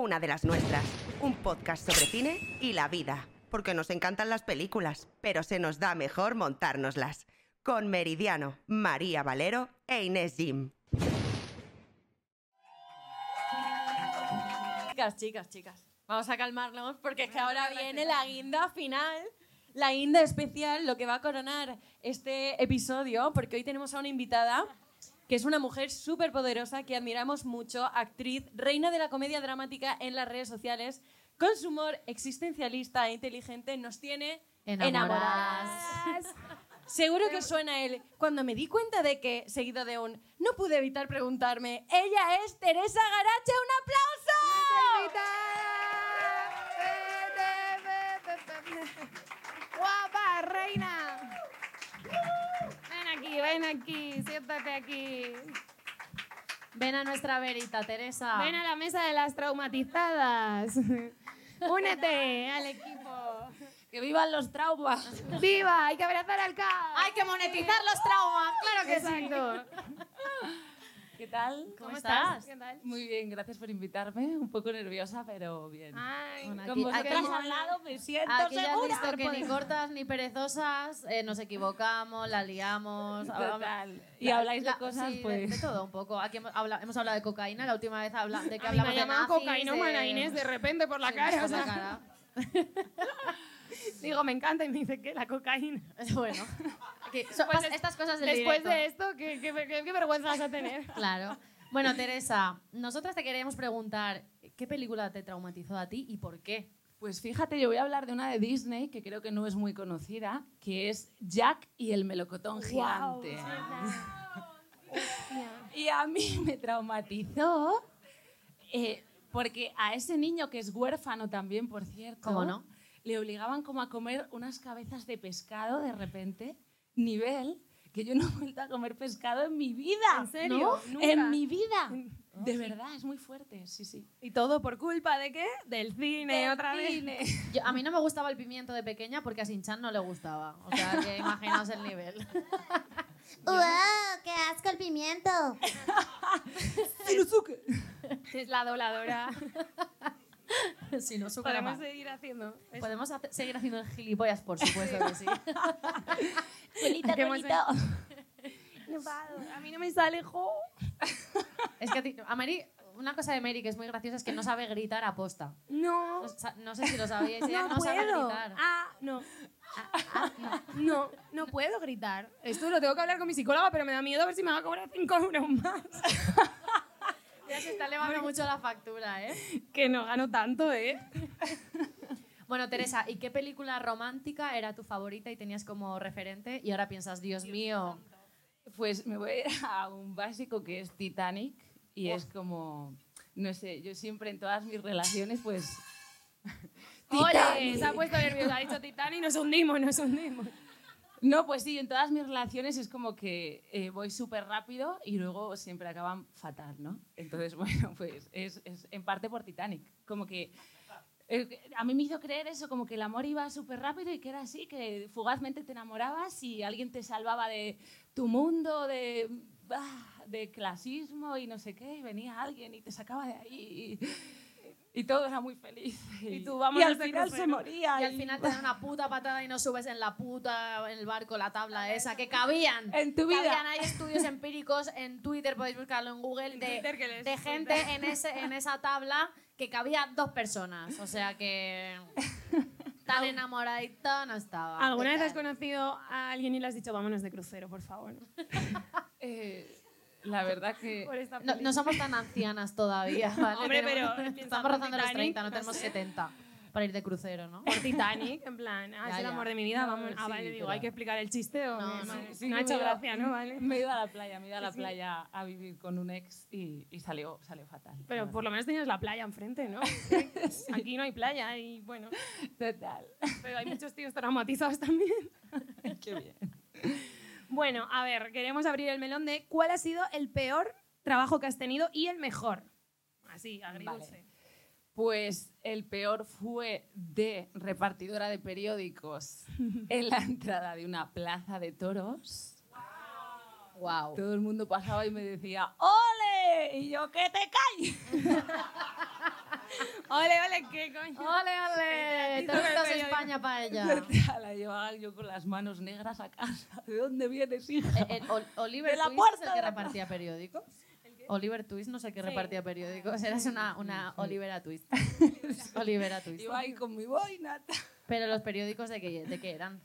una de las nuestras. Un podcast sobre cine y la vida. Porque nos encantan las películas, pero se nos da mejor montárnoslas. Con Meridiano, María Valero e Inés Jim. Chicas, chicas, chicas. Vamos a calmarnos porque es que ahora viene la guinda final, la guinda especial, lo que va a coronar este episodio, porque hoy tenemos a una invitada que es una mujer súper poderosa que admiramos mucho, actriz, reina de la comedia dramática en las redes sociales, con su humor existencialista e inteligente, nos tiene enamoradas. Seguro que os suena él. Cuando me di cuenta de que, seguido de un, no pude evitar preguntarme, ella es Teresa Garache, un aplauso. ¡Guapa, reina! Ven aquí, ven aquí, siéntate aquí. Ven a nuestra verita, Teresa. Ven a la mesa de las traumatizadas. Únete al equipo. ¡Que vivan los traumas! ¡Viva! Hay que abrazar al CAP. ¡Hay que monetizar los traumas! ¡Claro que sí! ¿Qué tal? ¿Cómo estás? ¿Qué tal? Muy bien, gracias por invitarme. Un poco nerviosa, pero bien. Ay, Bueno, Con aquí- vosotras aquí- al lado me siento Aquí has segura. visto que ni cortas ni perezosas, eh, nos equivocamos, la liamos. Total. Y La- habláis de la- cosas, sí, de- pues. De, todo un poco. Aquí hemos, habla- hemos hablado de cocaína, la última vez habla, de que hablamos ha de llamado nazis, cocainómana de- Inés de repente por la Sí, cara. por o la sea, cara. Digo, me encanta y me dice que la cocaína. Bueno, aquí- so- Pues es- estas cosas del Después directo. de esto, ¿qué, qué, qué- qué vergüenza vas a tener? Claro. Bueno, Teresa, nosotras te queríamos preguntar, ¿qué película te traumatizó a ti y por qué? Pues fíjate, yo voy a hablar de una de Disney que creo que no es muy conocida, que es Jack y el melocotón gigante. y a mí me traumatizó eh, porque a ese niño que es huérfano también, por cierto, ¿Cómo no? Le obligaban como a comer unas cabezas de pescado de repente, nivel que yo no he vuelto a comer pescado en mi vida. ¿En serio? ¿No? ¿Nunca? En mi vida. De verdad, es muy fuerte, sí, sí. ¿Y todo por culpa de qué? Del cine, otra vez. Cine. Yo- a mí no me gustaba el pimiento de pequeña porque a Sinchan no le gustaba. O sea, que imaginaos el nivel. ¡Wow! ¡Qué asco el pimiento! Es la dobladora. si no, súper Podemos mal. seguir haciendo. eso. Podemos hacer- seguir haciendo el gilipollas, por supuesto que sí. Que hemos- No puedo, A mí no me sale, jo. Es que a, ti- a Mary, una cosa de Mary que es muy graciosa es que no sabe gritar a posta. No. No, sé si lo sabíais, ella No, no, sabe puedo. gritar. Ah, no. Ah, ah, no. No, no puedo gritar. Esto lo tengo que hablar con mi psicóloga, pero me da miedo a ver si me va a cobrar 5 euros más. Ya se está elevando mucho la factura, ¿eh? Que no gano tanto, ¿eh? Bueno, Teresa, ¿y qué película romántica era tu favorita y tenías como referente? Y ahora piensas, Dios mío, Pues me voy a ir a un básico que es Titanic y es como, no sé, yo siempre en todas mis relaciones pues... Ole, se ha puesto nerviosa. Ha dicho Titanic y nos hundimos, nos hundimos. No, pues sí, en todas mis relaciones es como que eh, voy súper rápido y luego siempre acaban fatal, ¿no? Entonces, bueno, pues es, en parte por Titanic. Como que eh, a mí me hizo creer eso, como que el amor iba súper rápido y que era así, que fugazmente te enamorabas y alguien te salvaba de tu mundo, de, ah, de clasismo y no sé qué, y venía alguien y te sacaba de ahí y todo era muy feliz. Y, tú, vamos y al final se moría. y al final te dan una puta patada y no subes en la puta, en el barco, la tabla esa, que cabían. En tu vida. Cabían, hay estudios empíricos en Twitter, podéis buscarlo en Google, de, Twitter que les de gente en, ese, en esa tabla que cabía dos personas. O sea que tan enamoradita no estaba. ¿Alguna vez has conocido a alguien y le has dicho, vámonos de crucero, por favor? Eh, la verdad que... No, no somos tan ancianas todavía, ¿vale? Hombre, Tenemos- pero estamos rozando los Titanic, 30, no tenemos sé. 70 para ir de crucero, ¿no? Por Titanic, en plan, ah, Ya, es el ya. amor de mi vida, No, vamos. Ah, sí, vale, digo, pero- hay que explicar el chiste o No, no. Vale. Sí, no ha hecho me iba- gracia, ¿no? Vale. Me he ido a la playa, me he ido a la Sí. playa a vivir con un ex y, y salió, salió fatal. Pero por lo menos tenías la playa enfrente, ¿no? Aquí no hay playa y bueno, Total. pero hay muchos tíos traumatizados también. Qué bien. Bueno, a ver, queremos abrir el melón de cuál ha sido el peor trabajo que has tenido y el mejor. Así, agridulce. Vale. Pues el peor fue de repartidora de periódicos en la entrada de una plaza de toros. Wow. Todo el mundo pasaba y me decía ¡Ole! Y yo, ¡que te calles! Ole, ole, ¿qué coño? ¡Ole, ole! Toritos periódico. España para ella. La llevaba yo con las manos negras a casa. ¿De dónde vienes, hija? Eh, eh, Ol- Oliver De la puerta es el que repartía periódicos. Oliver Twist no sé el que repartía periódicos. Eras una, una Olivera Twist. Olivera Twist. Iba ahí con mi boina. Pero los periódicos de qué, de qué eran.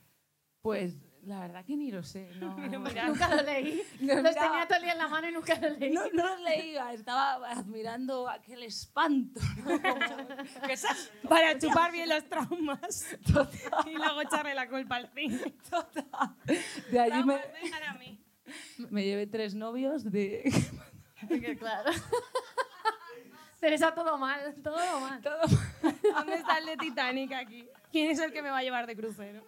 Pues la verdad que ni lo sé. No, Nunca lo leí. Los Los tenía todo el día en la mano y nunca lo leí. no, no los leía, estaba admirando aquel espanto. ¿no? Para chupar bien los traumas. Y luego echarle la culpa al cine. De allí me, Traumas, a mí. me llevé tres novios de... Claro. Teresa, todo mal, todo mal. ¿Dónde está el de Titanic aquí? ¿Quién es el que me va a llevar de crucero?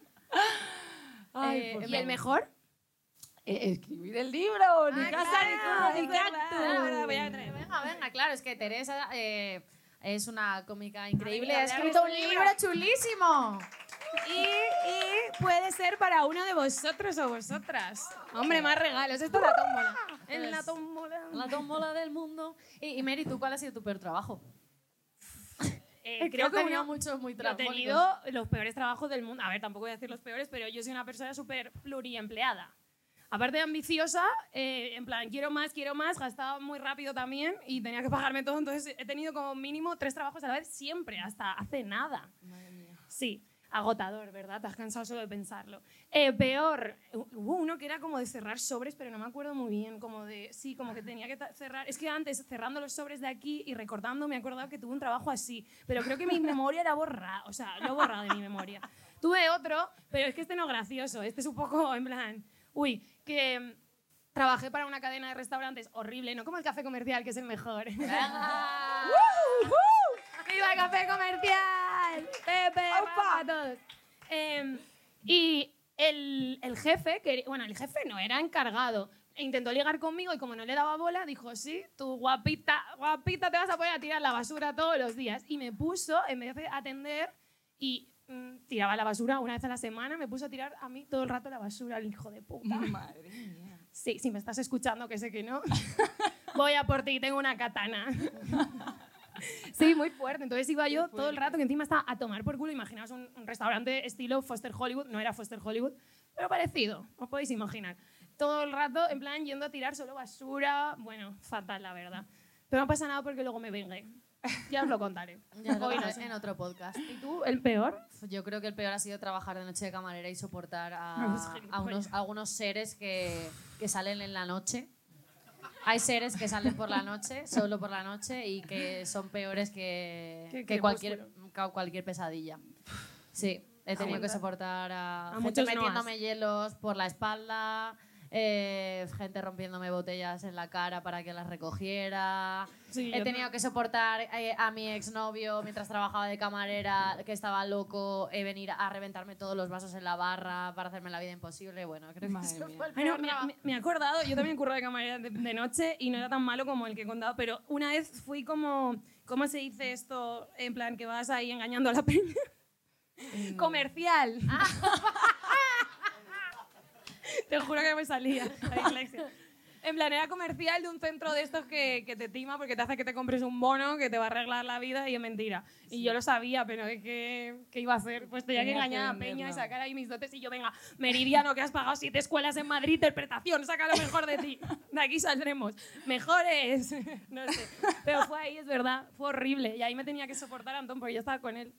Ay, Eh, ¿Y el mejor? Eh, escribir el libro, ni Ah, casa ni claro, todo, es ni verdad. cactus. Ahora voy a traer. Venga, venga, claro, es que Teresa eh, es una cómica increíble. Ay, Ha escrito un libro chulísimo. Y, y puede ser para uno de vosotros o vosotras. Hombre, más regalos. Esto es la tómbola. En la tómbola. La tómbola del mundo. Y, y Mary, ¿tú cuál ha sido tu peor trabajo? Eh, creo que tenido uno, muchos muy he tenido los peores trabajos del mundo. A ver, tampoco voy a decir los peores, pero yo soy una persona súper pluriempleada. Aparte de ambiciosa, eh, en plan, quiero más, quiero más, gastaba muy rápido también y tenía que pagarme todo. Entonces he tenido como mínimo tres trabajos a la vez siempre, hasta hace nada. Sí, agotador, ¿verdad? Te has cansado solo de pensarlo. Eh, peor, hu- hubo uno que era como de cerrar sobres, pero no me acuerdo muy bien, como de, sí, como que tenía que cerrar. Es que antes, cerrando los sobres de aquí y recortando, me he acordado que tuve un trabajo así, pero creo que mi memoria era borrada, o sea, lo he borrado de mi memoria. Tuve otro, pero es que este no es gracioso, este es un poco en plan, uy, que mm, trabajé para una cadena de restaurantes horrible, no como el café comercial, que es el mejor. ¡Viva el café comercial! Pepe, todos. Em, y el, el jefe, que, bueno, el jefe no, era encargado. E Intentó ligar conmigo y como no le daba bola, dijo, sí, tú guapita, guapita, te vas a poner a tirar la basura todos los días. Y me puso, en vez de atender y mm, tiraba la basura una vez a la semana, me puso a tirar a mí todo el rato la basura, el hijo de puta. Madre mía. Sí, si me estás escuchando, que sé que no. Voy a por ti, tengo una katana. Sí, muy fuerte. Entonces iba yo todo el rato, que encima estaba a tomar por culo. Imaginaos un, un restaurante estilo Foster Hollywood. No era Foster Hollywood, pero parecido. Os podéis imaginar. Todo el rato, en plan, yendo a tirar solo basura. Bueno, fatal, la verdad. Pero no pasa nada porque luego me vengué. Ya os lo contaré. Ya lo Hoy no sé. en otro podcast. ¿Y tú, el peor? Yo creo que el peor ha sido trabajar de noche de camarera y soportar a, unos, a algunos seres que, que salen en la noche. Hay seres que salen por la noche, solo por la noche, y que son peores que, Que que cualquier, cualquier pesadilla. Sí, he tenido que soportar a, A gente muchos metiéndome hielos por la espalda, eh, gente rompiéndome botellas en la cara para que las recogiera. Sí, He tenido que soportar eh, a mi exnovio mientras trabajaba de camarera, que estaba loco, eh, venir a reventarme todos los vasos en la barra para hacerme la vida imposible. Bueno, creo que Madre eso mía. fue el Ay, no, me, he acordado, yo también curro de camarera de, de noche y no era tan malo como el que he contado, pero una vez fui como, ¿cómo se dice esto? En plan, que vas ahí engañando a la peña. Comercial. Te juro que me salía la dislexia. En plan, era comercial de un centro de estos que, que te tima porque te hace que te compres un bono que te va a arreglar la vida y es mentira. Y yo lo sabía, pero ¿de qué, qué iba a hacer? Pues tenía que Tenías que engañar a Peña y sacar ahí mis dotes y yo, venga, Meridiano, que has pagado siete escuelas en Madrid, interpretación, saca lo mejor de ti. De aquí saldremos. Mejores. No sé. Pero fue ahí, es verdad, fue horrible. Y ahí me tenía que soportar a Antón porque yo estaba con él.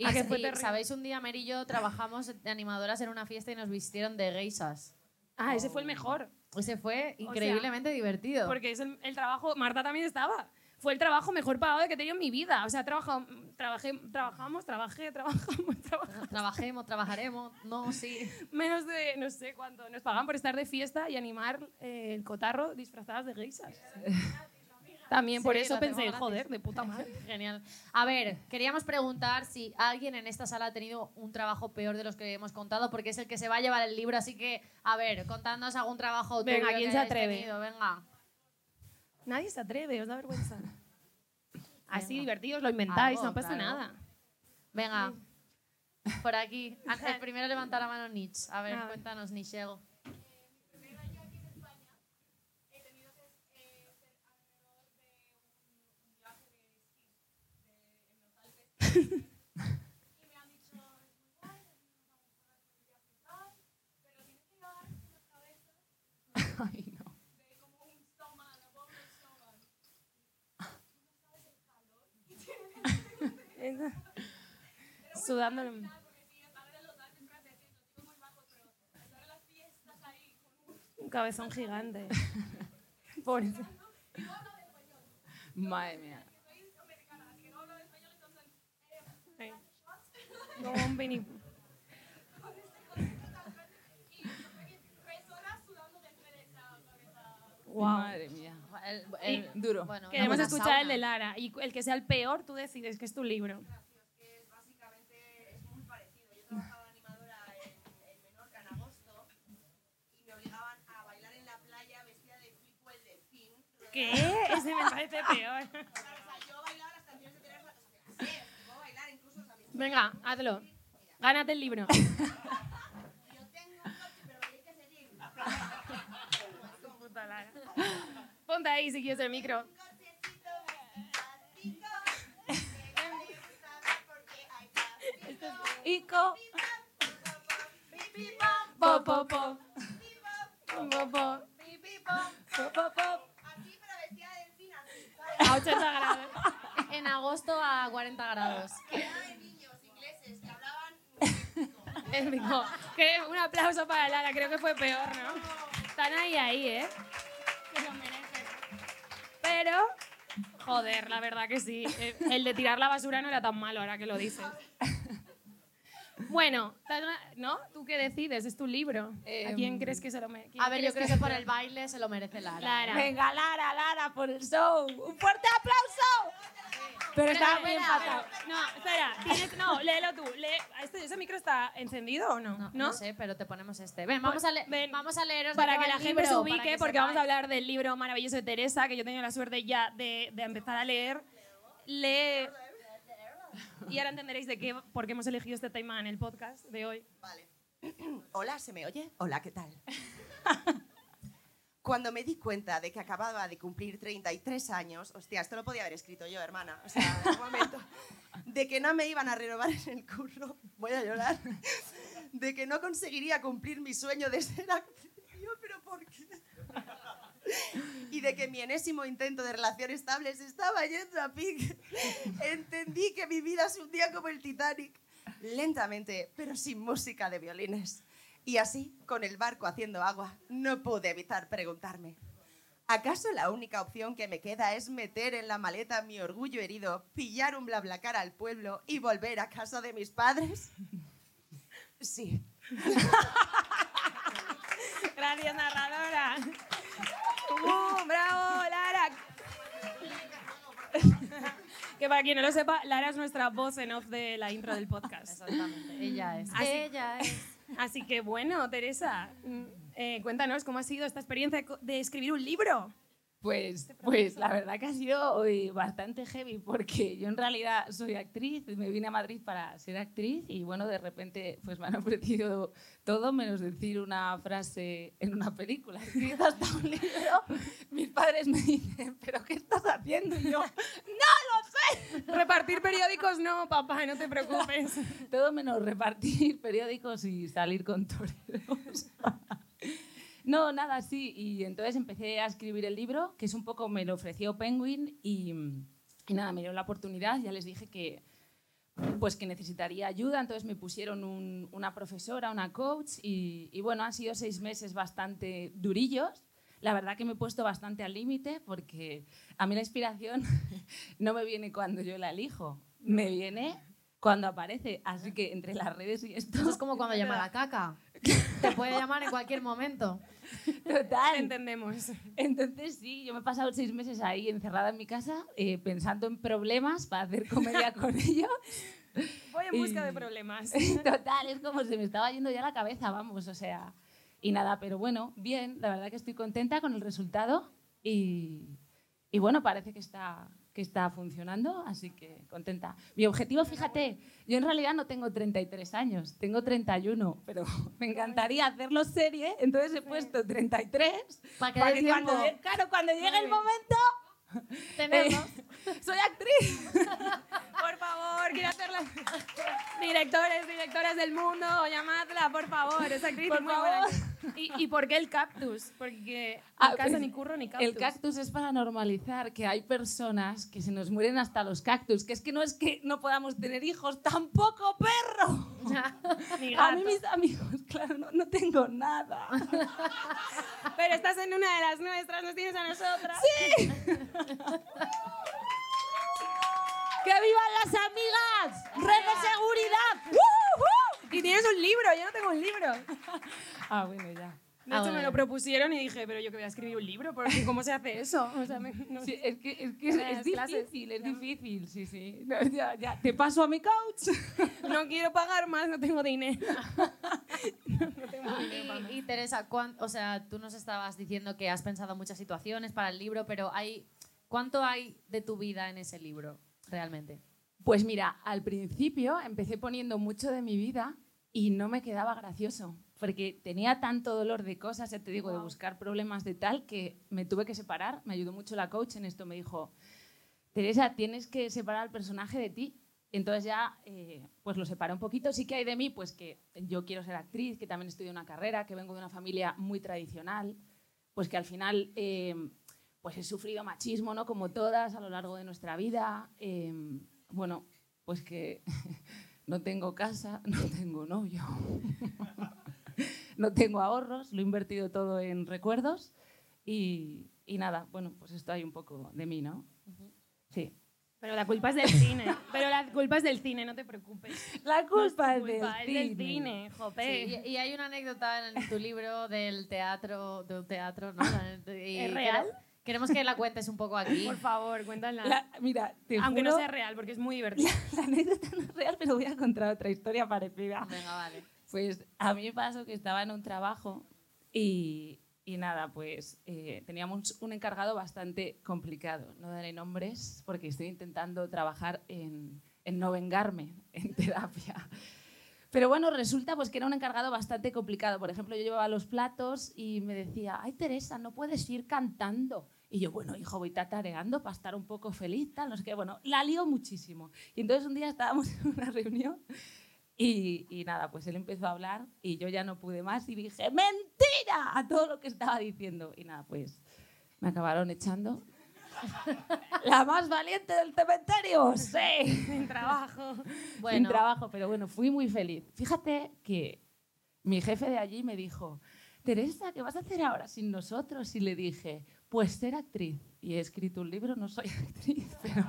Y, ¿A que fue y, terrible? ¿sabéis? Un día Mary y yo trabajamos de animadoras en una fiesta y nos vistieron de geisas. Ah, ese fue el mejor. Ese fue increíblemente divertido. Porque es el, el trabajo, Marta también estaba. Fue el trabajo mejor pagado que he tenido en mi vida. O sea, trabajado, trabajé, trabajamos, trabajé, trabajamos, trabajamos. Trabajemos, trabajaremos. No, sí. Menos de, no sé cuánto. Nos pagan por estar de fiesta y animar eh, el cotarro disfrazadas de geisas. También por eso pensé, joder, de puta madre. Genial. A ver, queríamos preguntar si alguien en esta sala ha tenido un trabajo peor de los que hemos contado, porque es el que se va a llevar el libro. Así que, a ver, contadnos algún trabajo Venga, tuyo ¿quién que se atreve? tenido, Venga. Nadie se atreve, os da vergüenza. Así Venga. divertidos, lo inventáis, Algo, no pasa claro. nada. Venga. Por aquí. El primero levanta la mano Nietzsche. A ver, A ver. cuéntanos, Nichelle. Ay, no. Sudándolo. Un cabezón gigante. Pobre. Madre mía. Como un Winnie- Guau. Madre mía. El- duro. bueno, Queremos escuchar sauna. el de Lara. Y el que sea el peor, tú decides que es tu libro. Básicamente es muy parecido. Yo Venga, hazlo. Gánate el libro. Ponte ahí si quieres el micro. Ico. Pi, pi, pom, Po, po, po. pi, pom, Po, po. pi, pi, pom. Po, po, po. Así, pero vestida de delfín, así, ¿sabes? A 80 grados. En agosto a 40 grados. Era de niños ingleses que hablaban Épico. Que un aplauso para Lara, creo que fue peor, ¿no? Están ahí, ahí, ¿eh? Que lo merecen. Pero, joder, la verdad que sí. Eh, El de tirar la basura no era tan malo ahora que lo dices. Bueno, ¿no? ¿Tú qué decides? Es tu libro. ¿A quién Em, crees que se lo merece? A ver, yo creo que por el baile se lo merece Lara. Lara. Venga, Lara, Lara, por el show. ¡Un fuerte aplauso! Pero está muy empatado. No, espera. tienes- no, léelo tú. Lee, ¿este- ¿Ese micro está encendido o no? No, no sé, pero te ponemos este. Ven, vamos a, le ven, vamos a leeros para que la gente se ubique, porque vamos a hablar del libro maravilloso de Teresa, que yo tengo la suerte ya de, de empezar a leer. Lee. Y ahora entenderéis de qué, por qué hemos elegido este tema en el podcast de hoy. Vale. Hola, ¿se me oye? Hola, ¿qué tal? Cuando me di cuenta de que acababa de cumplir 33 años, hostia, esto lo podía haber escrito yo, hermana, o sea, en un momento, de que no me iban a renovar en el curro, voy a llorar, de que no conseguiría cumplir mi sueño de ser actriz, Yo, pero ¿por qué? Y de que mi enésimo intento de relación estable se estaba yendo a pique. Entendí que mi vida se hundía como el Titanic, lentamente, pero sin música de violines. Y así, con el barco haciendo agua, no pude evitar preguntarme, ¿acaso la única opción que me queda es meter en la maleta mi orgullo herido, pillar un blablacar al pueblo y volver a casa de mis padres? Sí. Gracias, narradora. ¡Uh, ¡Bravo, Lara! que para quien no lo sepa, Lara es nuestra voz en off de la intro del podcast. Exactamente, ella es. Así- Ella es. Así que bueno, Teresa, mm, eh, cuéntanos cómo ha sido esta experiencia de escribir un libro. Pues, pues la verdad que ha sido eh, bastante heavy porque yo en realidad soy actriz, me vine a Madrid para ser actriz y bueno, de repente pues me han ofrecido todo menos decir una frase en una película. Escrito hasta un libro, mis padres me dicen, ¿pero qué estás haciendo? Y yo, Repartir periódicos no, papá, no te preocupes. todo menos repartir periódicos y salir con toreros. No, nada, sí. Y entonces empecé a escribir el libro, que es un poco, me lo ofreció Penguin y, y nada, me dio la oportunidad. Ya les dije que, pues que necesitaría ayuda, entonces me pusieron un- una profesora, una coach y, y bueno, han sido seis meses bastante durillos. La verdad que me he puesto bastante al límite porque a mí la inspiración no me viene cuando yo la elijo, me viene cuando aparece. Así que entre las redes y esto... Eso es como cuando llama la caca. Te puede llamar en cualquier momento. Total. Entendemos. Entonces sí, yo me he pasado seis meses ahí encerrada en mi casa eh, pensando en problemas para hacer comedia con ellos. Voy en busca de problemas. Total, es como se me estaba yendo ya la cabeza, vamos, o sea. Y nada, pero bueno, bien, la verdad que estoy contenta con el resultado y, y bueno, parece que está, que está funcionando, así que contenta. Mi objetivo, fíjate, yo en realidad no tengo 33 años, tengo 31, pero me encantaría hacerlo serie, entonces he puesto 33 Para que para dé que cuando, claro, cuando llegue el momento, Tenemos. eh, soy actriz. Por favor, quiero hacer Directores, directoras del mundo, llamadla, por favor. Esa actriz Por buena. favor. ¿Y, ¿Y por qué el cactus? Porque Ah, casa, pues, ni curro, ni cactus. El cactus es para normalizar que hay personas que se nos mueren hasta los cactus, que es que no es que no podamos tener hijos, tampoco perro. Ni A mí mis amigos, claro, no, no tengo nada. Pero estás en una de las nuestras, nos tienes a nosotras. ¡Que vivan las amigas! ¡Red de seguridad! Y tienes un libro, yo no tengo un libro. Ah, bueno, ya. De Ah, hecho, bueno. me lo propusieron y dije, pero yo que voy a escribir un libro, porque ¿cómo se hace eso? O sea, me- no Sí, es que es, que es, es clases. difícil, es difícil, sí, sí. No, ya, ya. Te paso a mi coach. No quiero pagar más, no tengo dinero. no tengo dinero. Y, y Teresa, cuán- o sea, tú nos estabas diciendo que has pensado muchas situaciones para el libro, pero hay, ¿cuánto hay de tu vida en ese libro realmente? Pues mira, al principio empecé poniendo mucho de mi vida y no me quedaba gracioso, porque tenía tanto dolor de cosas, ya te digo, de buscar problemas de tal, que me tuve que separar. Me ayudó mucho la coach en esto, me dijo, Teresa, tienes que separar al personaje de ti. Entonces ya, eh, pues lo separé un poquito. Sí que hay de mí, pues que yo quiero ser actriz, que también estudié una carrera, que vengo de una familia muy tradicional, pues que al final, eh, pues he sufrido machismo, ¿no? Como todas a lo largo de nuestra vida. eh, bueno, pues que no tengo casa, no tengo novio, no tengo ahorros, lo he invertido todo en recuerdos y, y nada, bueno, pues esto hay un poco de mí, ¿no? Sí. Pero la culpa es del cine. Pero la culpa es del cine, no te preocupes. La No culpa tu es del culpa, es del cine. cine, jope. Sí, y, y hay una anécdota en tu libro del teatro, de un teatro, ¿no? Y ¿Es real? Quere- Queremos que la cuentes un poco aquí. Por favor, cuéntala. La- mira, te Aunque no juro, sea real, porque es muy divertido. la anécdota no es real, pero voy a contar otra historia parecida. Venga, vale. Pues a mí me pasó que estaba en un trabajo y, y nada, pues eh, teníamos un encargado bastante complicado. No daré nombres porque estoy intentando trabajar en, en no vengarme en terapia. Pero bueno, resulta pues que era un encargado bastante complicado. Por ejemplo, yo llevaba los platos y me decía, ay Teresa, no puedes ir cantando. Y yo, bueno, hijo, voy tatareando para estar un poco feliz, tal, no sé qué. Bueno, la lío muchísimo. Y entonces un día estábamos en una reunión y, y nada, pues él empezó a hablar y yo ya no pude más y dije, mentira a todo lo que estaba diciendo. Y nada, pues me acabaron echando. La más valiente del cementerio, sí. Sin trabajo. Sin Bueno, trabajo, pero bueno, fui muy feliz. Fíjate que mi jefe de allí me dijo, Teresa, ¿qué vas a hacer ahora sin nosotros? Y le dije, pues ser actriz. Y he escrito un libro, no soy actriz, pero...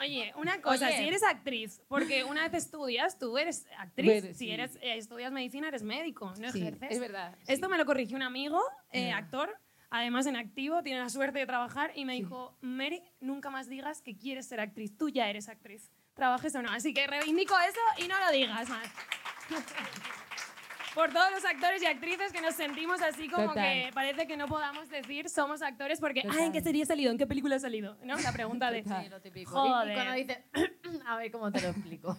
Oye, una cosa, Oye. si eres actriz, porque una vez estudias, tú eres actriz. Si sí. eres, eh, estudias medicina, eres médico, no Sí, ejerces. es verdad. Esto me lo corrigió un amigo, eh, actor, además en activo, tiene la suerte de trabajar y me dijo, Mary, nunca más digas que quieres ser actriz, tú ya eres actriz, trabajes o no. Así que reivindico eso y no lo digas más. Por todos los actores y actrices que nos sentimos así como Total. que parece que no podamos decir somos actores porque, Total. ah, ¿en qué serie he salido? ¿En qué película he salido? ¿No? La pregunta de... Sí, lo típico. Joder. Y, y cuando dice, a ver cómo te lo explico.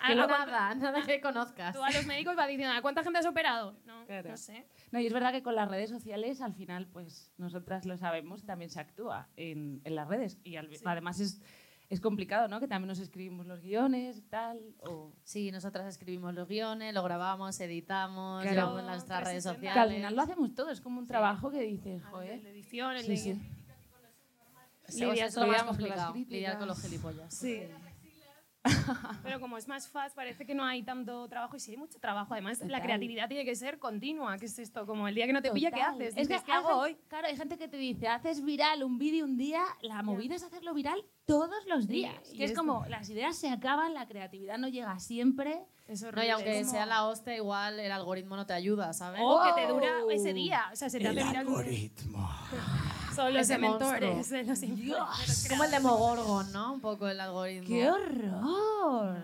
Ah, Que ¿a nada, nada que conozcas. Tú a los médicos vas diciendo, ¿a cuánta gente has operado? No, Claro. no sé. No, y es verdad que con las redes sociales, al final, pues nosotras lo sabemos, también se actúa en, en las redes. Y al- además es, es complicado, ¿no? Que también nos escribimos los guiones y tal. O... Sí, nosotras escribimos los guiones, lo grabamos, editamos, Claro. llevamos en nuestras redes 360. Que al sociales. final lo hacemos todo, es como un trabajo que dices, joder. de edición, el Sí, de... sí. Sí, eso es lo más complicado, lidiar con los gilipollas. Sí. Pero como es más fácil, parece que no hay tanto trabajo y sí hay mucho trabajo. Además, la Total. creatividad tiene que ser continua. ¿Qué es esto? Como el día que no te pilla, ¿qué Total. haces? Es que ¿qué hago gente- hoy? Claro, hay gente que te dice, haces viral un vídeo un día, la movida es hacerlo viral todos los días. y que es es- como, las ideas se acaban, la creatividad no llega siempre. Es No, y aunque es como- sea la hostia, igual el algoritmo no te ayuda, ¿sabes? O que te ¡Wow! dura ese día. O sea, se te hace viral. Son los dementores. eh, los influencers, Como el de Mogorgon, ¿no? Un poco el algoritmo. ¡Qué horror!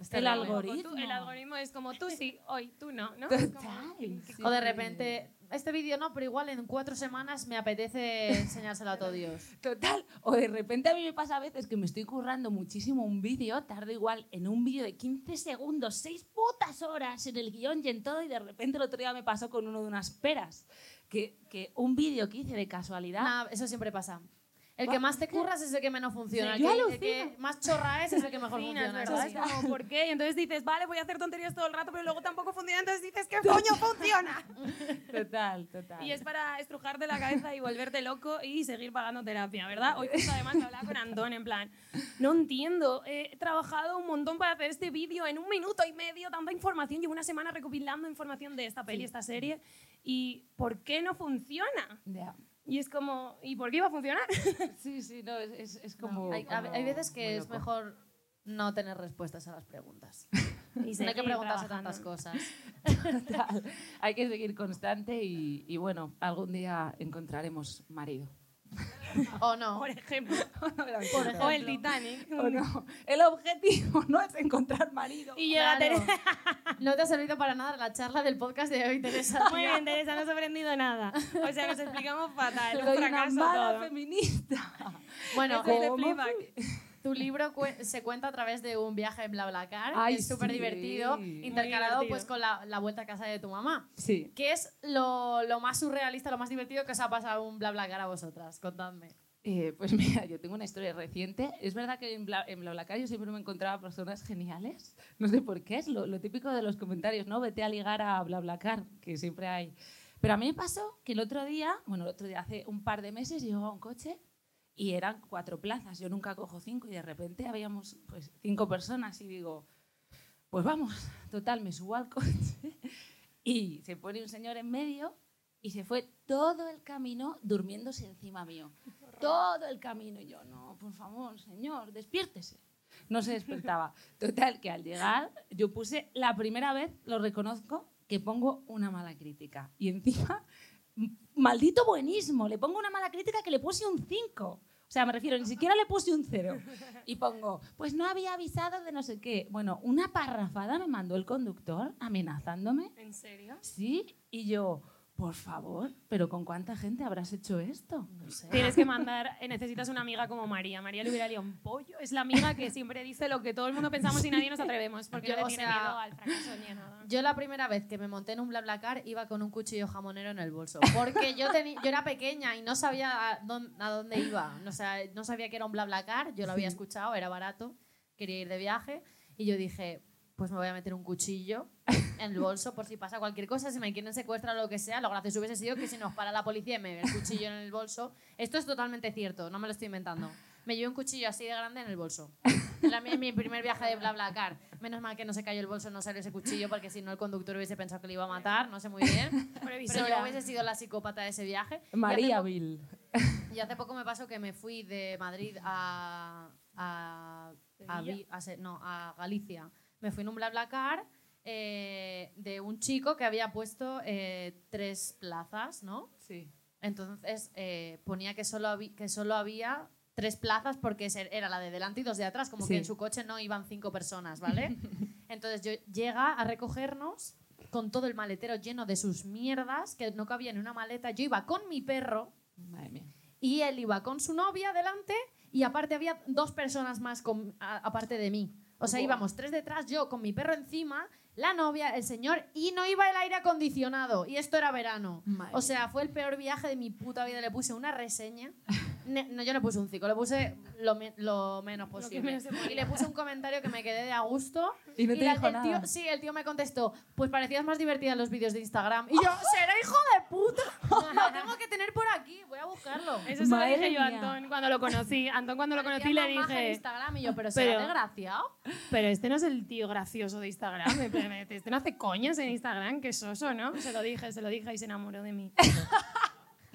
Está el tú- algoritmo. el algoritmo es como tú sí, hoy tú no, ¿no? Es como- Total. sí, O de repente, este vídeo no, pero igual en cuatro semanas me apetece enseñárselo a todo Dios. Total. O de repente a mí me pasa a veces que me estoy currando muchísimo un vídeo, tardo igual en un vídeo de 15 segundos, 6 putas horas en el guion y en todo, y de repente el otro día me pasó con uno de unas peras. Que, que un vídeo que hice de casualidad. Nah, eso siempre pasa. El que más te curras es el que menos funciona. Sí, el, que, el que más chorra es es el que mejor funciona. ¿verdad? es como, ¿por qué? Y entonces dices, vale, voy a hacer tonterías todo el rato, pero luego tampoco funciona, entonces dices, ¿qué coño funciona? Total, total. Y es para estrujarte la cabeza y volverte loco y seguir pagando terapia, ¿verdad? Hoy justo además hablaba con Antón en plan, no entiendo, he trabajado un montón para hacer este vídeo en un minuto y medio, tanta información, llevo una semana recopilando información de esta peli, esta serie, y ¿por qué no funciona? Ya. Y es como, ¿y por qué iba a funcionar? Sí, sí, no, es, es, es como... Hay, como hay veces que es mejor no tener respuestas a las preguntas. Y No hay que preguntarse trabajando. tantas cosas. Total. Hay que seguir constante y, y bueno, algún día encontraremos marido. O no. Por ejemplo. Por O el. Titanic. ¿O no? El objetivo no es encontrar marido. Y llega Claro. Teresa. No te ha servido para nada la charla del podcast de hoy, Teresa. Muy bien, Teresa, no has aprendido nada. O sea, nos explicamos fatal. Un Soy una fracaso mala todo. feminista. Bueno, Ese es de ¿Cómo Fleabag. Tu libro se cuenta a través de un viaje en BlaBlaCar, Ay, que es súper sí. divertido, intercalado divertido. pues con la, la vuelta a casa de tu mamá. Sí. ¿Qué es lo, lo más surrealista, lo más divertido que os ha pasado un BlaBlaCar a vosotras? Contadme. Eh, pues mira, yo tengo una historia reciente. Es verdad que en, Bla, en BlaBlaCar yo siempre me encontraba personas geniales. No sé por qué, es lo, lo típico de los comentarios, ¿no? Vete a ligar a BlaBlaCar, que siempre hay. Pero a mí me pasó que el otro día, bueno, el otro día hace un par de meses llegó a un coche y eran cuatro plazas. Yo nunca cojo cinco y de repente habíamos pues cinco personas y digo, pues vamos, total, me subo al coche y se pone un señor en medio y se fue todo el camino durmiéndose encima mío. Todo el camino. Y yo, no, por favor, señor, despiértese. No se despertaba. Total, que al llegar yo puse la primera vez, lo reconozco, que pongo una mala crítica. Y encima, maldito buenismo, le pongo una mala crítica que le puse un 5. O sea, me refiero, ni siquiera le puse un 0. Y pongo, pues no había avisado de no sé qué. Bueno, una parrafada me mandó el conductor amenazándome ¿En serio? Sí, y yo, por favor, pero ¿con cuánta gente habrás hecho esto? No sé. Tienes que mandar, necesitas una amiga como María. María le hubiera liado un pollo. Es la amiga que siempre dice lo que todo el mundo pensamos y nadie nos atrevemos, porque Yo, no le o tiene sea, miedo al fracaso ni a nada. Yo la primera vez que me monté en un BlaBlaCar iba con un cuchillo jamonero en el bolso. Porque yo, yo era pequeña y no sabía a dónde, a dónde iba. O sea, no sabía que era un BlaBlaCar. Yo lo había escuchado, era barato. Quería ir de viaje. Y yo dije, pues me voy a meter un cuchillo en el bolso por si pasa cualquier cosa, si me quieren secuestrar o lo que sea. Lo gracioso hubiese sido que si nos para la policía y me ve el cuchillo en el bolso. Esto es totalmente cierto, no me lo estoy inventando. Me llevé un cuchillo así de grande en el bolso. En, la- mi primer viaje de BlaBlaCar. Menos mal que no se cayó el bolso, no salió ese cuchillo, porque si no el conductor hubiese pensado que le iba a matar, no sé muy bien. Pero yo hubiese sido la psicópata de ese viaje. María Bill. y hace poco me pasó que me fui de Madrid a, a, a, a no, a Galicia. Me fui en un BlaBlaCar eh, de un chico que había puesto eh, tres plazas, ¿no? Sí. Entonces eh, ponía que solo, que solo había tres plazas porque era la de delante y dos de atrás, como Sí. que en su coche no iban cinco personas, ¿vale? Entonces yo llega a recogernos con todo el maletero lleno de sus mierdas, que no cabía en una maleta. Yo iba con mi perro Madre mía. y él iba con su novia delante y aparte había dos personas más con- a- aparte de mí. O sea, íbamos tres detrás, yo con mi perro encima, la novia, el señor, y no iba el aire acondicionado. Y esto era verano. Madre O sea, fue el peor viaje de mi puta vida. Le puse una reseña. No, yo le puse un 5, le puse lo, me- lo menos posible. menos podía. y le puse un comentario que me quedé de a gusto. Y no te la- dijo el nada. tío, sí, el tío me contestó, pues parecías más divertida en los vídeos de Instagram. Y yo, será hijo de puta. Lo tengo que tener por aquí, voy a buscarlo. Eso se lo dije yo a. Antón cuando lo conocí. Antón cuando lo conocí le en dije, Instagram y yo, pero será Pero- desgraciado. pero este no es el tío gracioso de Instagram. Este no hace coñas en Instagram, que soso, ¿no? Se lo dije, se lo dije y se enamoró de mí.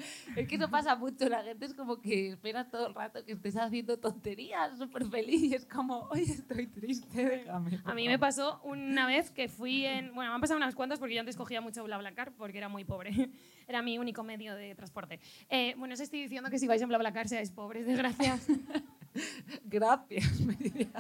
Es que eso pasa mucho. La gente es como que espera todo el rato que estés haciendo tonterías, súper feliz. Y es como, oye, estoy triste, déjame. A mí me pasó una vez que fui en... Bueno, me han pasado unas cuantas porque yo antes cogía mucho BlaBlaCar porque era muy pobre. Era mi único medio de transporte. Eh, bueno, os estoy diciendo que si vais en BlaBlaCar seáis pobres, desgracias. Gracias, me diría.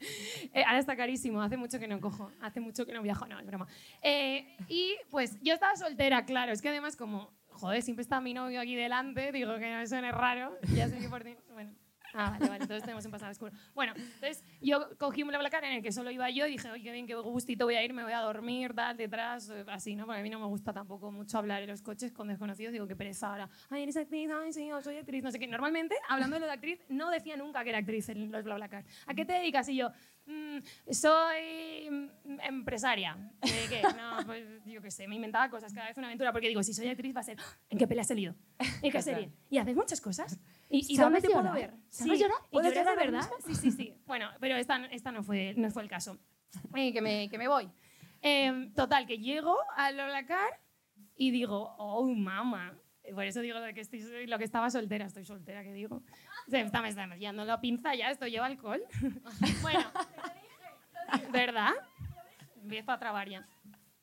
Eh, ahora está carísimo, hace mucho que no cojo, hace mucho que no viajo, no, es broma. Eh, y pues yo estaba soltera, claro, es que además como, joder, siempre está mi novio aquí delante, digo que no suene raro, ya sé que por ti, bueno. Ah, vale, vale, entonces tenemos un pasado oscuro. Bueno, entonces yo cogí un BlaBlaCar en el que solo iba yo y dije, oye, qué bien, qué gustito voy a ir, me voy a dormir, tal, detrás, eh, así, ¿no? Porque a mí no me gusta tampoco mucho hablar en los coches con desconocidos, digo, qué pereza ahora. Ay, eres actriz, ay, sí, yo soy actriz, no sé qué. Normalmente, hablando de lo de actriz, no decía nunca que era actriz en los BlaBlaCar. ¿A qué te dedicas? Y yo, "Mm, soy mm, empresaria. ¿De qué? No, pues yo qué sé, me inventaba cosas, cada vez una aventura, porque digo, si soy actriz va a ser, "Ah, ¿en qué peli has salido? ¿En qué serie? Y haces muchas cosas. ¿Y, y dónde ¿Sabes te puedo ver? ¿Sabes llorar? ¿Y ¿Puedes de llorar ahora verdad? Sí, sí, sí. Bueno, pero esta, esta no, fue, no fue el caso. Eh, que, me, que me voy. Em, total, que llego a Lolacar y digo, oh, mamá. Por eso digo lo que, estoy, lo que estaba soltera. Estoy soltera, ¿qué digo? Se me está, me está metiendo la pinza ya, esto lleva alcohol. bueno, ¿verdad? Empiezo a trabar ya.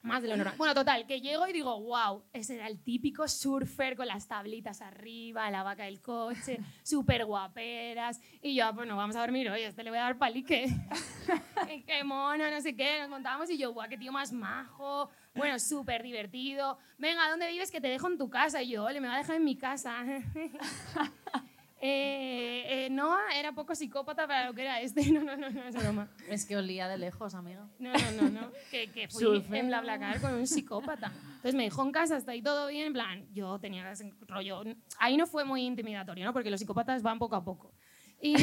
Más de lo normal. Bueno, total, que llego y digo, wow, ese era el típico surfer con las tablitas arriba, la vaca del coche, súper guaperas. Y yo, bueno, vamos a dormir hoy, este le voy a dar palique. Qué mono, no sé qué, nos montábamos y yo, guau, qué tío más majo, bueno, súper divertido. Venga, ¿dónde vives? Que te dejo en tu casa. Y yo, ole, me va a dejar en mi casa. Eh, eh, no, era poco psicópata para lo que era este. No, no, no, no, es broma. Es que olía de lejos, amiga. No, no, no, no. Que, que fui Surfer. en BlaBlaCar con un psicópata. Entonces me dijo en casa, está ahí todo bien, en plan, yo tenía ese rollo. Ahí no fue muy intimidatorio, ¿no? Porque los psicópatas van poco a poco. Y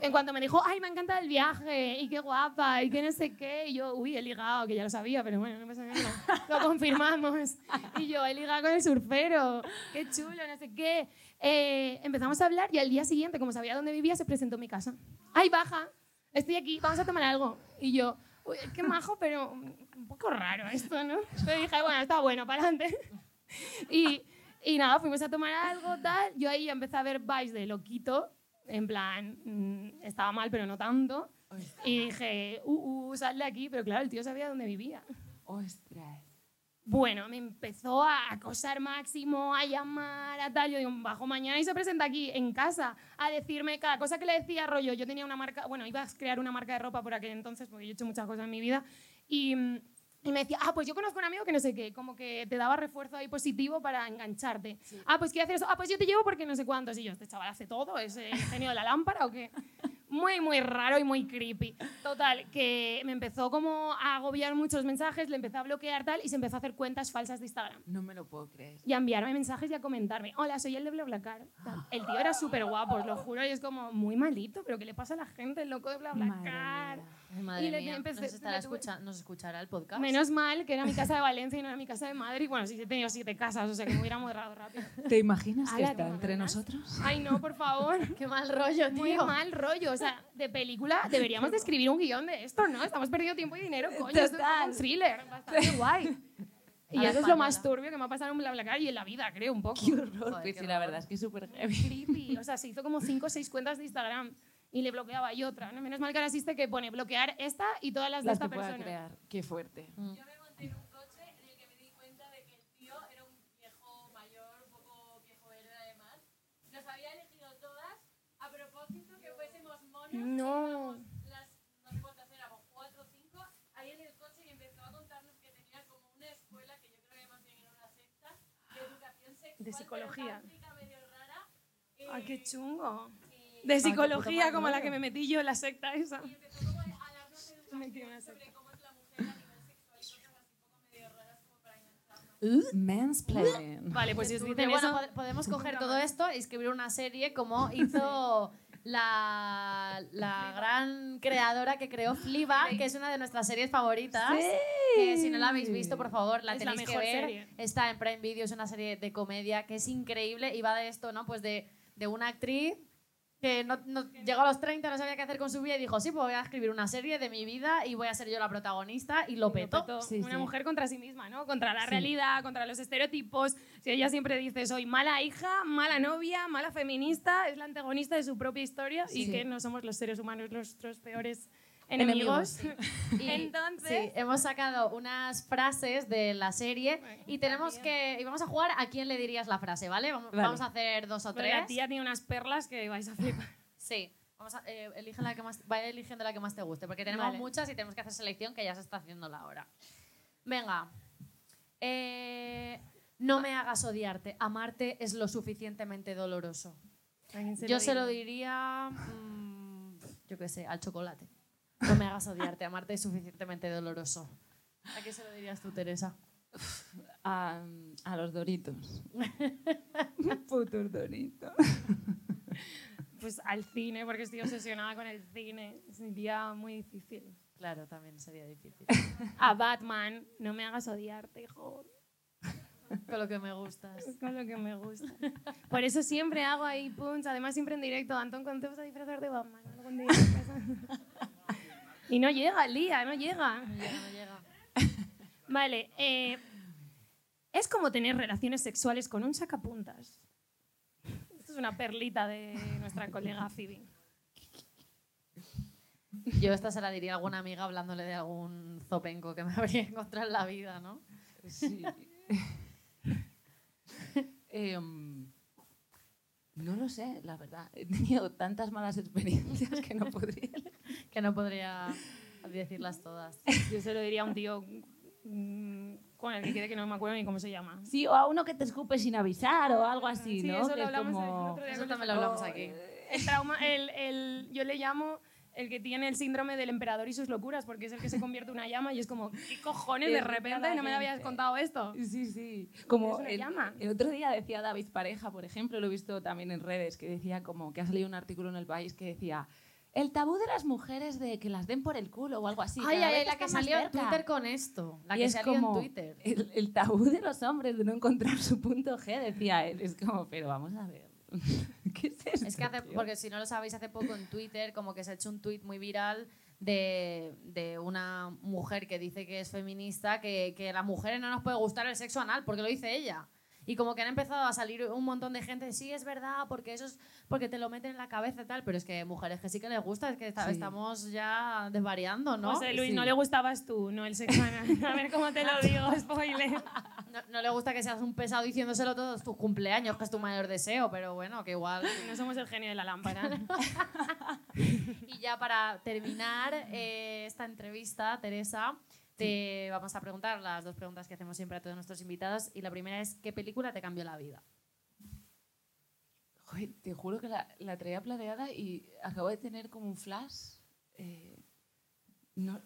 en cuanto me dijo, ay, me encanta el viaje, y qué guapa, y qué no sé qué, y yo, uy, he ligado, que ya lo sabía, pero bueno, no pasa nada. Lo confirmamos. Y yo, he ligado con el surfero, qué chulo, no sé qué. Eh, empezamos a hablar y al día siguiente, como sabía dónde vivía, se presentó en mi casa. Ay, baja, estoy aquí, vamos a tomar algo. Y yo, uy, qué majo, pero un poco raro esto, ¿no? Pero dije, bueno, está bueno, para adelante. Y, y nada, fuimos a tomar algo, tal. Yo ahí empecé a ver vibes de loquito, en plan, mm, estaba mal, pero no tanto. Y dije, uh, uh, sal de aquí, pero claro, el tío sabía dónde vivía. Ostras. Bueno, me empezó a acosar máximo, a llamar, a tal. Yo digo, bajo mañana y se presenta aquí en casa a decirme cada cosa que le decía, rollo. Yo tenía una marca, bueno, iba a crear una marca de ropa por aquel entonces, porque yo he hecho muchas cosas en mi vida. Y, y me decía, ah, pues yo conozco a un amigo que no sé qué, como que te daba refuerzo ahí positivo para engancharte. Ah, pues quiero hacer eso. Ah, pues yo te llevo porque no sé cuántos. Y yo, este chaval hace todo, es el genio de la lámpara o qué. Muy, muy raro y muy creepy. Total, que me empezó como a agobiar muchos mensajes, le empecé a bloquear tal y se empezó a hacer cuentas falsas de Instagram. No me lo puedo creer. Y a enviarme mensajes y a comentarme, hola, soy el de BlaBlaCar. tal. El tío era súper guapo, os lo juro, y es como muy malito, pero ¿qué le pasa a la gente, el loco de BlaBlaCar? mía. Ay, madre Y le mía, empecé- nos, estará escucha- nos escuchará el podcast. Menos mal que era mi casa de Valencia y no era mi casa de Madrid. Bueno, sí, he tenido siete casas, o sea que me hubiera moderado rápido. ¿Te imaginas que está ¿te entre nosotros? Ay, no, por favor. Qué mal rollo, tío. Muy mal rollo. Sea, de película deberíamos de escribir un guion de esto, ¿no? Estamos perdiendo tiempo y dinero, coño. Esto es como un thriller bastante guay. Y la eso es lo más turbio que me ha pasado en BlaBlaCar y en la vida, creo, un poco. Qué horror. Joder, pues qué sí, la horror. verdad es que es súper heavy. creepy. O sea, se hizo como cinco o seis cuentas de Instagram y le bloqueaba y otra. ¿no? Menos mal que ahora existe que pone bloquear esta y todas las de Las esta que pueda persona. crear. Qué fuerte. Yo me monté en un sobre secta. cómo es la mujer a nivel sexual y cosas así poco medio raras como para engancharnos. Mansplaining. Vale, pues si os Que dicen bueno, eso... pode- podemos coger todo esto y escribir una serie como hizo la, la gran creadora que creó Fleabag, que es una de nuestras series favoritas. Que si no la habéis visto, por favor, la Es la tenéis que mejor ver. serie. Está en Prime Video, es una serie de comedia que es increíble y va de esto, ¿no? Pues de, de una actriz que no, no- llegó a los 30, no sabía qué hacer con su vida y dijo, sí, pues voy a escribir una serie de mi vida y voy a ser yo la protagonista y lo Lo petó. petó. Sí, una sí. mujer contra sí misma, ¿no? Contra la Sí. realidad, contra los estereotipos. Si ella siempre dice, soy mala hija, mala novia, mala feminista, es la antagonista de su propia historia y Sí. que no somos los seres humanos nuestros peores enemigos. Y, Entonces- sí, hemos sacado unas frases de la serie Bueno, y tenemos que y vamos a jugar a quién le dirías la frase, ¿vale? Vamos, Vale. vamos a hacer dos o la tres. tía tiene unas perlas que vais a flipar. Sí. Vamos a, eh, elige la que más, vaya eligiendo la que más te guste, porque tenemos Vale. muchas y tenemos que hacer selección que ya se está haciendo la hora. Venga. Eh, no me hagas odiarte. Amarte es lo suficientemente doloroso. ¿A quién se Yo lo se lo diría? diría, mm, yo qué sé, al chocolate. No me hagas odiarte, amarte es suficientemente doloroso. ¿A qué se lo dirías tú, Teresa? A, a los doritos. Putos doritos. Pues al cine, porque estoy obsesionada con el cine. Sería muy difícil. Claro, también sería difícil. A Batman, no me hagas odiarte, hijo. Con lo que me gustas. Con lo que me gusta. Por eso siempre hago ahí punch. Además, siempre en directo. Antón, ¿cuándo te vas a disfrazar de Batman? Algún día. y no llega el día, no llega. No llega, no llega. Vale. eh, es como tener relaciones sexuales con un sacapuntas. Esto es una perlita de nuestra colega Phoebe. Yo esta se la diría a alguna amiga hablándole de algún zopenco que me habría encontrado en la vida, ¿no? Sí. Em, no lo sé, la verdad. He tenido tantas malas experiencias que no podría. Que no podría decirlas todas. Yo se lo diría a un tío mm, con el que quede que no me acuerdo ni cómo se llama. Sí, o a uno que te escupe sin avisar o algo así, Sí, ¿no? eso Que lo es hablamos el como- otro día Eso también lo hablamos aquí. El trauma, el, el- yo le llamo el que tiene el síndrome del emperador y sus locuras, porque es el que se convierte en una llama y es como, ¿qué cojones de repente no me habías contado esto? Sí, sí. Como el, llama. el otro día decía David Pareja, por ejemplo, lo he visto también en redes, que decía como que ha salido un artículo en El País que decía el tabú de las mujeres de que las den por el culo o algo así. ay, cada ay, vez la que salió en cerca". Twitter con esto. La Y que es salió como en Twitter. El, el tabú de los hombres de no encontrar su punto G, decía él. Es como, pero vamos a ver. ¿Qué es esto? Es que hace, porque si no lo sabéis, hace poco en Twitter como que se ha hecho un tweet muy viral de, de una mujer que dice que es feminista, que, que a las mujeres no nos puede gustar el sexo anal, porque lo dice ella. Y como que han empezado a salir un montón de gente, sí, es verdad, porque eso es porque te lo meten en la cabeza y tal, pero es que mujeres que sí que les gusta, es que esta- Sí. estamos ya desvariando, ¿no? José Luis, Sí. no le gustabas tú, no el sexo. A ver cómo te lo digo, spoiler. No, no le gusta que seas un pesado diciéndoselo todos tus cumpleaños, que es tu mayor deseo, pero bueno, que igual No somos el genio de la lámpara. Y ya para terminar eh, esta entrevista, Teresa, te vamos a preguntar las dos preguntas que hacemos siempre a todos nuestros invitados. Y la primera es, ¿qué película te cambió la vida? Joder, te juro que la, la traía planeada y acabo de tener como un flash. eh, no,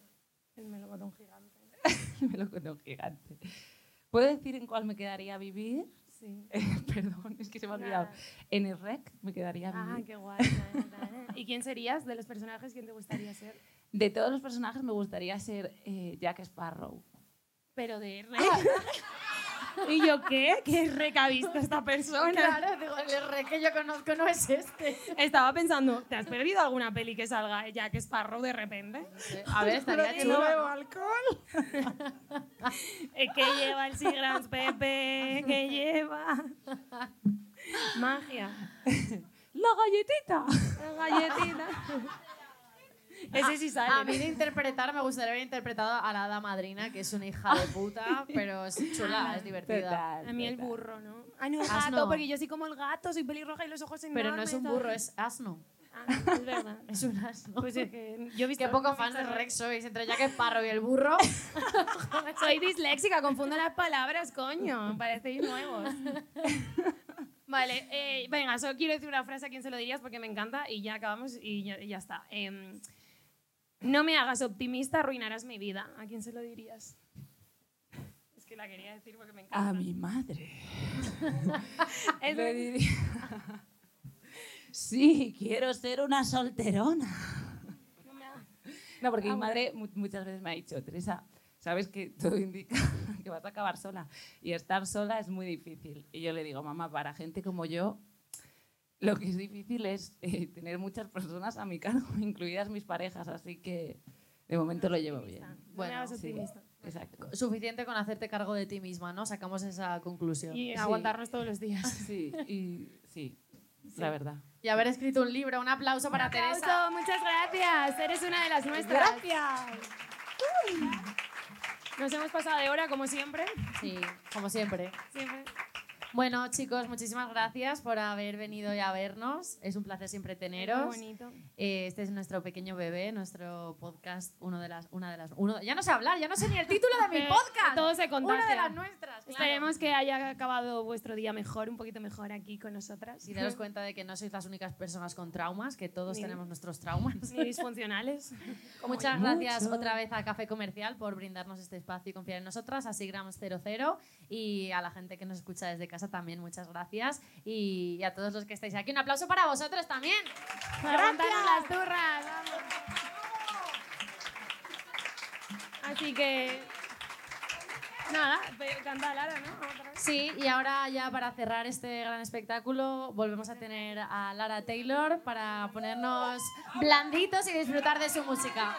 El melocotón gigante. me lo cuento gigante. ¿Puedo decir en cuál me quedaría a vivir? Sí. Eh, perdón, es que se me ha olvidado. En el REC me quedaría a Ah, vivir. qué guay. ¿Y quién serías de los personajes? ¿Quién te gustaría ser? De todos los personajes me gustaría ser eh, Jack Sparrow. Pero de rey. ¿Y yo qué? ¿Qué rec ha visto esta persona? Claro, digo, el re que yo conozco no es este. Estaba pensando, ¿te has perdido alguna peli que salga Jack Sparrow de repente? A ver, estaría Que chulo. ¿no? alcohol. Eh, ¿Qué lleva el Sigrans Pepe? ¿Qué lleva? Magia. ¡La galletita! La galletita. Ese sí sale. A mí de interpretar me gustaría haber interpretado a la hada madrina, que es una hija de puta, pero es chula, es divertida. Total, A mí el burro, ¿no? Ah, no, Asno. gato, porque yo soy como el gato, soy pelirroja y los ojos enormes. Pero no es un burro, es asno. Ah, es verdad. Es un asno. Pues es que yo he visto... Qué poco visto de Rex sois, entre Jack Sparrow y el burro. Soy disléxica, confundo las palabras, coño. Parecéis nuevos. Vale, eh, venga, solo quiero decir una frase a quien se lo dirías porque me encanta y ya acabamos y ya, y ya está. Em, no me hagas optimista, arruinarás mi vida. ¿A quién se lo dirías? Es que la quería decir porque me encanta. A mi madre. Le diría, sí, quiero ser una solterona. no porque Ah, mi bueno. madre mu- muchas veces me ha dicho, Teresa, sabes que todo indica que vas a acabar sola. Y estar sola es muy difícil. Y yo le digo, mamá, para gente como yo, lo que es difícil es eh, tener muchas personas a mi cargo, incluidas mis parejas. Así que de momento lo llevo bien. Bueno, Sí, optimista. exacto. Suficiente con hacerte cargo de ti misma, ¿no? Sacamos esa conclusión. Y Sí. aguantarnos todos los días. Sí, y sí, la verdad. Y haber escrito un libro. Un aplauso para Teresa. Aplauso, muchas gracias. Eres una de las nuestras. Gracias. Nos hemos pasado de hora, como siempre. Sí, como siempre. Siempre. Bueno, chicos, muchísimas gracias por haber venido y a vernos. Es un placer siempre Muy teneros. bonito. Eh, Este es nuestro pequeño bebé, nuestro podcast, uno de las, una de las, uno, ya no sé hablar, ya no sé ni el título de mi Eh, podcast. todo se Una de contagia. las nuestras. claro. Esperemos que haya acabado vuestro día mejor, un poquito mejor aquí con nosotras. Y daros cuenta de que no sois las únicas personas con traumas, que todos Ni- tenemos nuestros traumas. Ni disfuncionales. Muchas gracias otra vez a Café Comercial por brindarnos este espacio y confiar en nosotras, a Sigrams 00 y a la gente que nos escucha desde casa también muchas gracias y, y a todos los que estáis aquí. Un aplauso para vosotros también. Aguantaros las turras. vamos. Así que. Nada, canta Lara, ¿no? Otra vez. Sí, y ahora ya para cerrar este gran espectáculo volvemos a tener a Lara Taylor para ponernos blanditos y disfrutar de su música.